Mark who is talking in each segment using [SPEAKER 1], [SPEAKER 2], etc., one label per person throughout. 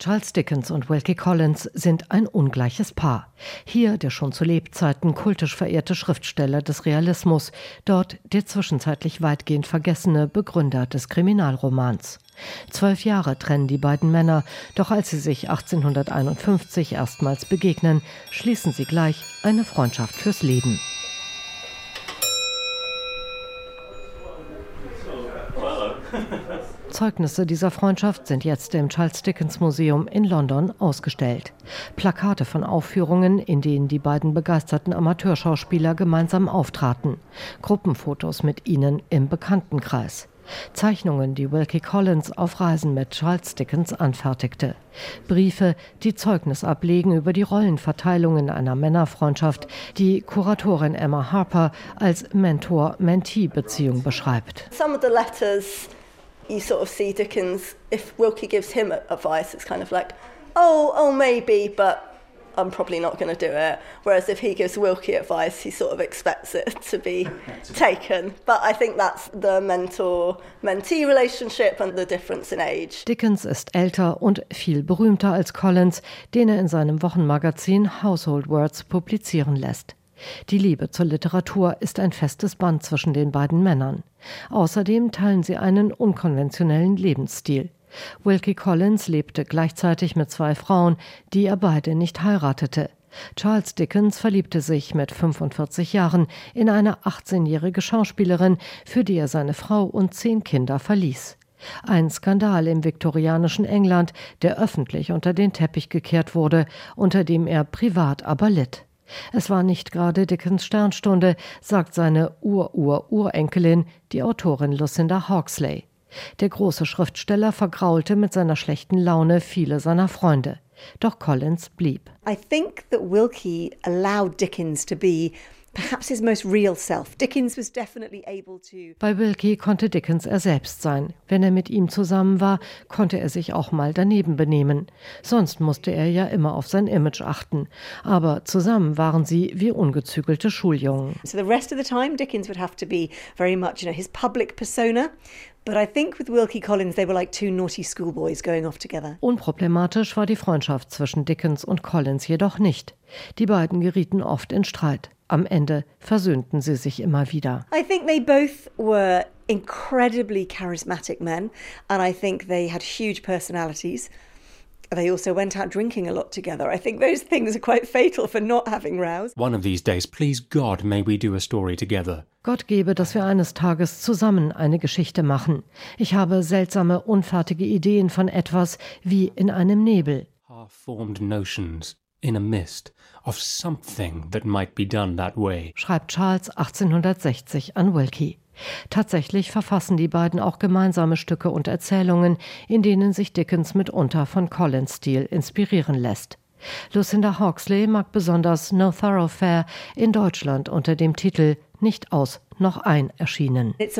[SPEAKER 1] Charles Dickens und Wilkie Collins sind ein ungleiches Paar. Hier der schon zu Lebzeiten kultisch verehrte Schriftsteller des Realismus, dort der zwischenzeitlich weitgehend vergessene Begründer des Kriminalromans. Zwölf Jahre trennen die beiden Männer, doch als sie sich 1851 erstmals begegnen, schließen sie gleich eine Freundschaft fürs Leben. Zeugnisse dieser Freundschaft sind jetzt im Charles Dickens Museum in London ausgestellt. Plakate von Aufführungen, in denen die beiden begeisterten Amateurschauspieler gemeinsam auftraten. Gruppenfotos mit ihnen im Bekanntenkreis. Zeichnungen, die Wilkie Collins auf Reisen mit Charles Dickens anfertigte. Briefe, die Zeugnis ablegen über die Rollenverteilung in einer Männerfreundschaft, die Kuratorin Emma Harper als Mentor-Mentee-Beziehung beschreibt.
[SPEAKER 2] Some of the letters you sort of see Dickens, if Wilkie gives him advice, it's kind of like, oh, oh, maybe, but I'm probably not going to do it. Whereas if he gives Wilkie advice, he sort of expects it to be taken. But I think that's the mentor-mentee relationship and the difference in age.
[SPEAKER 1] Dickens ist älter und viel berühmter als Collins, den er in seinem Wochenmagazin Household Words publizieren lässt. Die Liebe zur Literatur ist ein festes Band zwischen den beiden Männern. Außerdem teilen sie einen unkonventionellen Lebensstil. Wilkie Collins lebte gleichzeitig mit zwei Frauen, die er beide nicht heiratete. Charles Dickens verliebte sich mit 45 Jahren in eine 18-jährige Schauspielerin, für die er seine Frau und zehn Kinder verließ. Ein Skandal im viktorianischen England, der öffentlich unter den Teppich gekehrt wurde, unter dem er privat aber litt. Es war nicht gerade Dickens Sternstunde, sagt seine Ur-Ur-Urenkelin, die Autorin Lucinda Hawksley. Der große Schriftsteller vergraulte mit seiner schlechten Laune viele seiner Freunde. Doch Collins blieb.
[SPEAKER 3] I think that Wilkie allowed Dickens to be perhaps his most real self. Dickens was definitely able to.
[SPEAKER 1] Bei Wilkie konnte Dickens er selbst sein. Wenn er mit ihm zusammen war, konnte er sich auch mal daneben benehmen. Sonst musste er ja immer auf sein Image achten. Aber zusammen waren sie wie ungezügelte Schuljungen.
[SPEAKER 3] So the rest of the time Dickens would have to be very much, you know, his public persona. But I think with Wilkie Collins they were like two naughty schoolboys going off together.
[SPEAKER 1] Unproblematisch war die Freundschaft zwischen Dickens und Collins jedoch nicht. Die beiden gerieten oft in Streit. Am Ende versöhnten sie sich immer wieder.
[SPEAKER 3] I think they both were incredibly charismatic men and I think they had huge personalities. They also went out drinking a lot together. I think those things are quite fatal for not having rows.
[SPEAKER 4] One of these days, please God, may we do a story together.
[SPEAKER 1] Gott gebe, dass wir eines Tages zusammen eine Geschichte machen. Ich habe seltsame, unfertige Ideen von etwas wie in einem Nebel.
[SPEAKER 4] Half-formed notions in a mist of something that might be done that way.
[SPEAKER 1] Schreibt Charles 1860 an Wilkie. Tatsächlich verfassen die beiden auch gemeinsame Stücke und Erzählungen, in denen sich Dickens mitunter von Collins Stil inspirieren lässt. Lucinda Hawksley mag besonders No Thoroughfare in Deutschland unter dem Titel Nicht aus noch ein erschienen. Es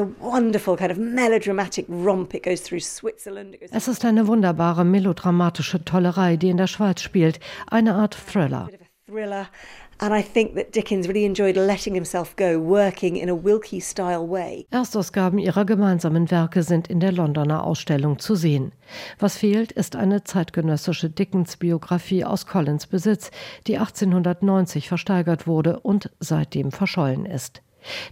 [SPEAKER 1] ist eine wunderbare melodramatische Tollerei, die in der Schweiz spielt, eine Art Thriller. Erstausgaben ihrer gemeinsamen Werke sind in der Londoner Ausstellung zu sehen. Was fehlt, ist eine zeitgenössische Dickens-Biografie aus Collins Besitz, die 1890 versteigert wurde und seitdem verschollen ist.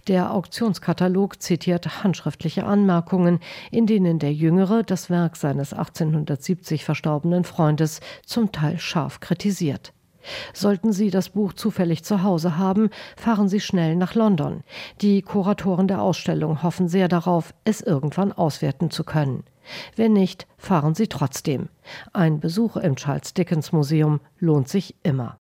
[SPEAKER 1] Der Auktionskatalog zitiert handschriftliche Anmerkungen, in denen der Jüngere das Werk seines 1870 verstorbenen Freundes zum Teil scharf kritisiert. Sollten Sie das Buch zufällig zu Hause haben, fahren Sie schnell nach London. Die Kuratoren der Ausstellung hoffen sehr darauf, es irgendwann auswerten zu können. Wenn nicht, fahren Sie trotzdem. Ein Besuch im Charles Dickens Museum lohnt sich immer.